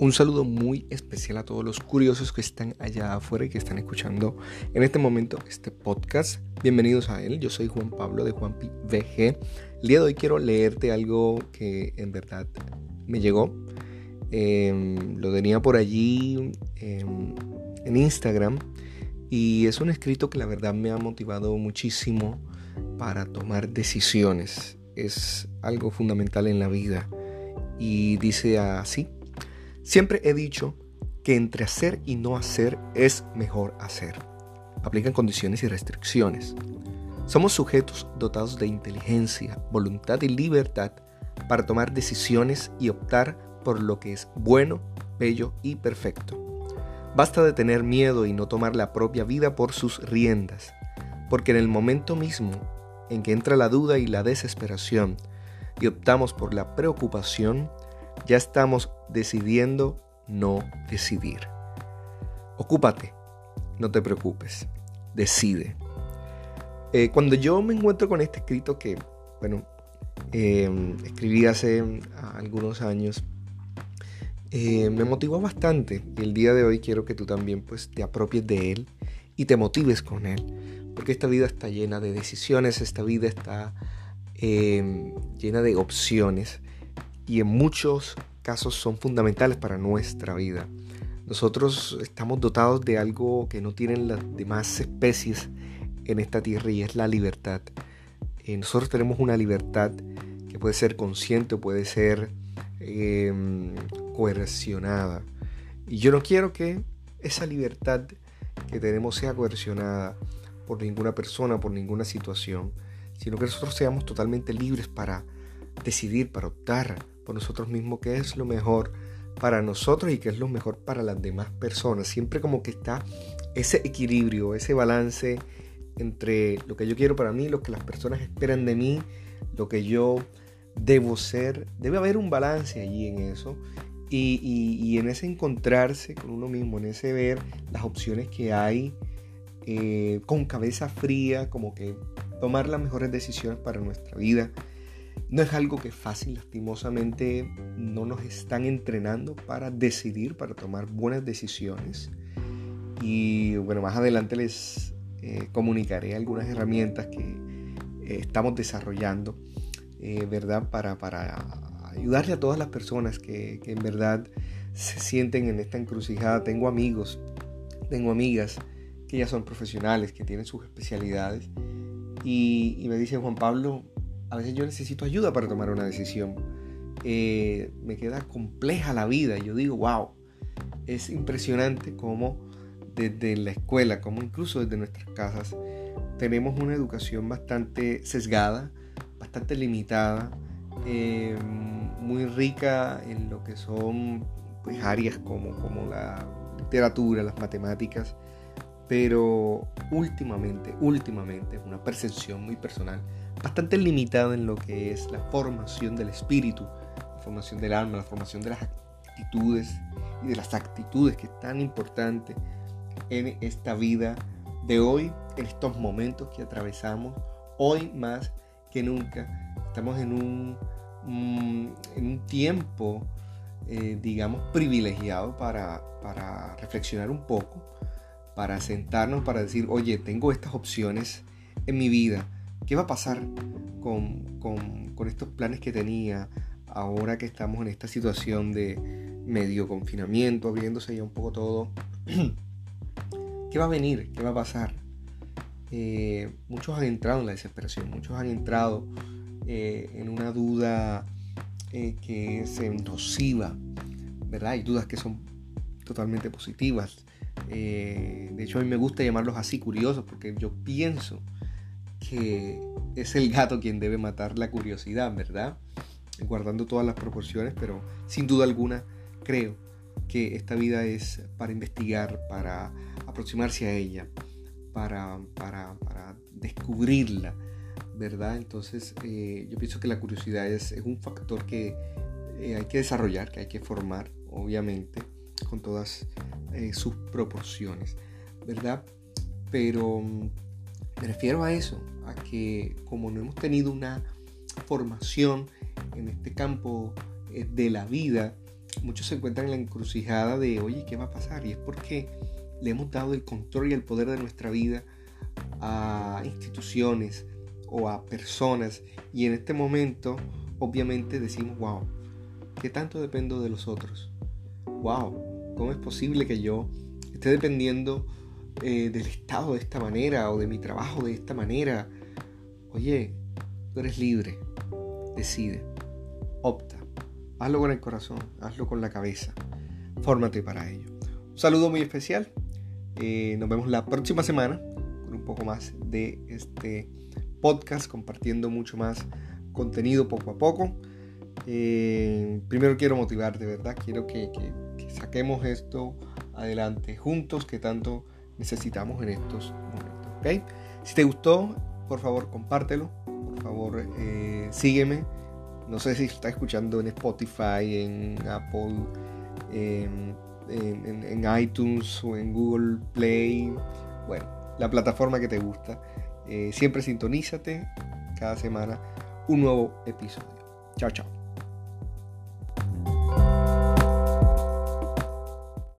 Un saludo muy especial a todos los curiosos que están allá afuera y que están escuchando en este momento este podcast. Bienvenidos a él. Yo soy Juan Pablo de Juanpi VG. El día de hoy quiero leerte algo que en verdad me llegó. Em, lo tenía por allí em, en Instagram y es un escrito que la verdad me ha motivado muchísimo para tomar decisiones. Es algo fundamental en la vida y dice así. Siempre he dicho que entre hacer y no hacer es mejor hacer. Aplican condiciones y restricciones. Somos sujetos dotados de inteligencia, voluntad y libertad para tomar decisiones y optar por lo que es bueno, bello y perfecto. Basta de tener miedo y no tomar la propia vida por sus riendas, porque en el momento mismo en que entra la duda y la desesperación y optamos por la preocupación, ya estamos decidiendo no decidir. Ocúpate, no te preocupes, decide. Eh, cuando yo me encuentro con este escrito que, bueno, em, escribí hace algunos años, eh, me motivó bastante y el día de hoy quiero que tú también pues te apropies de él y te motives con él, porque esta vida está llena de decisiones, esta vida está em, llena de opciones y en muchos casos son fundamentales para nuestra vida. Nosotros estamos dotados de algo que no tienen las demás especies en esta tierra y es la libertad. Eh, nosotros tenemos una libertad que puede ser consciente o puede ser em, coercionada. Y yo no quiero que esa libertad que tenemos sea coercionada por ninguna persona, por ninguna situación, sino que nosotros seamos totalmente libres para decidir, para optar por nosotros mismos qué es lo mejor para nosotros y qué es lo mejor para las demás personas. Siempre como que está ese equilibrio, ese balance entre lo que yo quiero para mí, lo que las personas esperan de mí, lo que yo debo ser. Debe haber un balance allí en eso. Y, en ese encontrarse con uno mismo, en ese ver las opciones que hay eh, con cabeza fría, como que tomar las mejores decisiones para nuestra vida. No es algo que fácil, lastimosamente no nos están entrenando para decidir, para tomar buenas decisiones. Y bueno, más adelante les eh, comunicaré algunas herramientas que eh, estamos desarrollando, eh, ¿verdad? Para, para, ayudarle a todas las personas que, en verdad se sienten en esta encrucijada. Tengo amigos, tengo amigas que ya son profesionales, que tienen sus especialidades. Y, y me dicen, Juan Pablo, a veces yo necesito ayuda para tomar una decisión. Eh, me queda compleja la vida. Yo digo, wow, es impresionante cómo desde la escuela, como incluso desde nuestras casas, tenemos una educación bastante sesgada, bastante limitada, eh, muy rica en lo que son pues, áreas como, como la literatura, las matemáticas, pero últimamente, últimamente, una percepción muy personal, bastante limitada en lo que es la formación del espíritu, la formación del alma, la formación de las actitudes y de las actitudes que es tan importante en esta vida de hoy, en estos momentos que atravesamos, hoy más que nunca. Estamos en un, mm, en un tiempo, eh, digamos, privilegiado para, para reflexionar un poco, para sentarnos, para decir, oye, tengo estas opciones en mi vida ¿Qué va a pasar con, estos planes que tenía ahora que estamos en esta situación de medio confinamiento, abriéndose ya un poco todo? ¿Qué va a venir? ¿Qué va a pasar? Eh, muchos han entrado en la desesperación, muchos han entrado eh, en una duda eh, que es nociva, ¿verdad? Hay dudas que son totalmente positivas. De hecho, a mí me gusta llamarlos así curiosos porque yo pienso que es el gato quien debe matar la curiosidad, ¿verdad? Guardando todas las proporciones, pero sin duda alguna creo que esta vida es para investigar, para aproximarse a ella, para, para, descubrirla, ¿verdad? Entonces eh, yo pienso que la curiosidad es, un factor que eh, hay que desarrollar, que hay que formar, obviamente, con todas eh, sus proporciones, ¿verdad? Pero me refiero a eso, a que como no hemos tenido una formación en este campo eh, de la vida, muchos se encuentran en la encrucijada de, oye, ¿qué va a pasar? Y es porque le hemos dado el control y el poder de nuestra vida a instituciones o a personas. Y en este momento, obviamente, decimos, wow, ¿qué tanto dependo de los otros? Wow, ¿cómo es posible que yo esté dependiendo eh, del Estado de esta manera o de mi trabajo de esta manera? Oye, tú eres libre, decide, opta, hazlo con el corazón, hazlo con la cabeza, fórmate para ello. Un saludo muy especial, eh, nos vemos la próxima semana con un poco más de este podcast, compartiendo mucho más contenido poco a poco. Eh, primero quiero motivarte, ¿verdad? Quiero que, saquemos esto adelante juntos que tanto necesitamos en estos momentos. ¿ok? Si te gustó, por favor compártelo, por favor eh, sígueme. No sé si está escuchando en Spotify, en Apple, en, en, iTunes o en Google Play. Bueno, la plataforma que te gusta. Eh, siempre sintonízate cada semana un nuevo episodio. Chao, chao.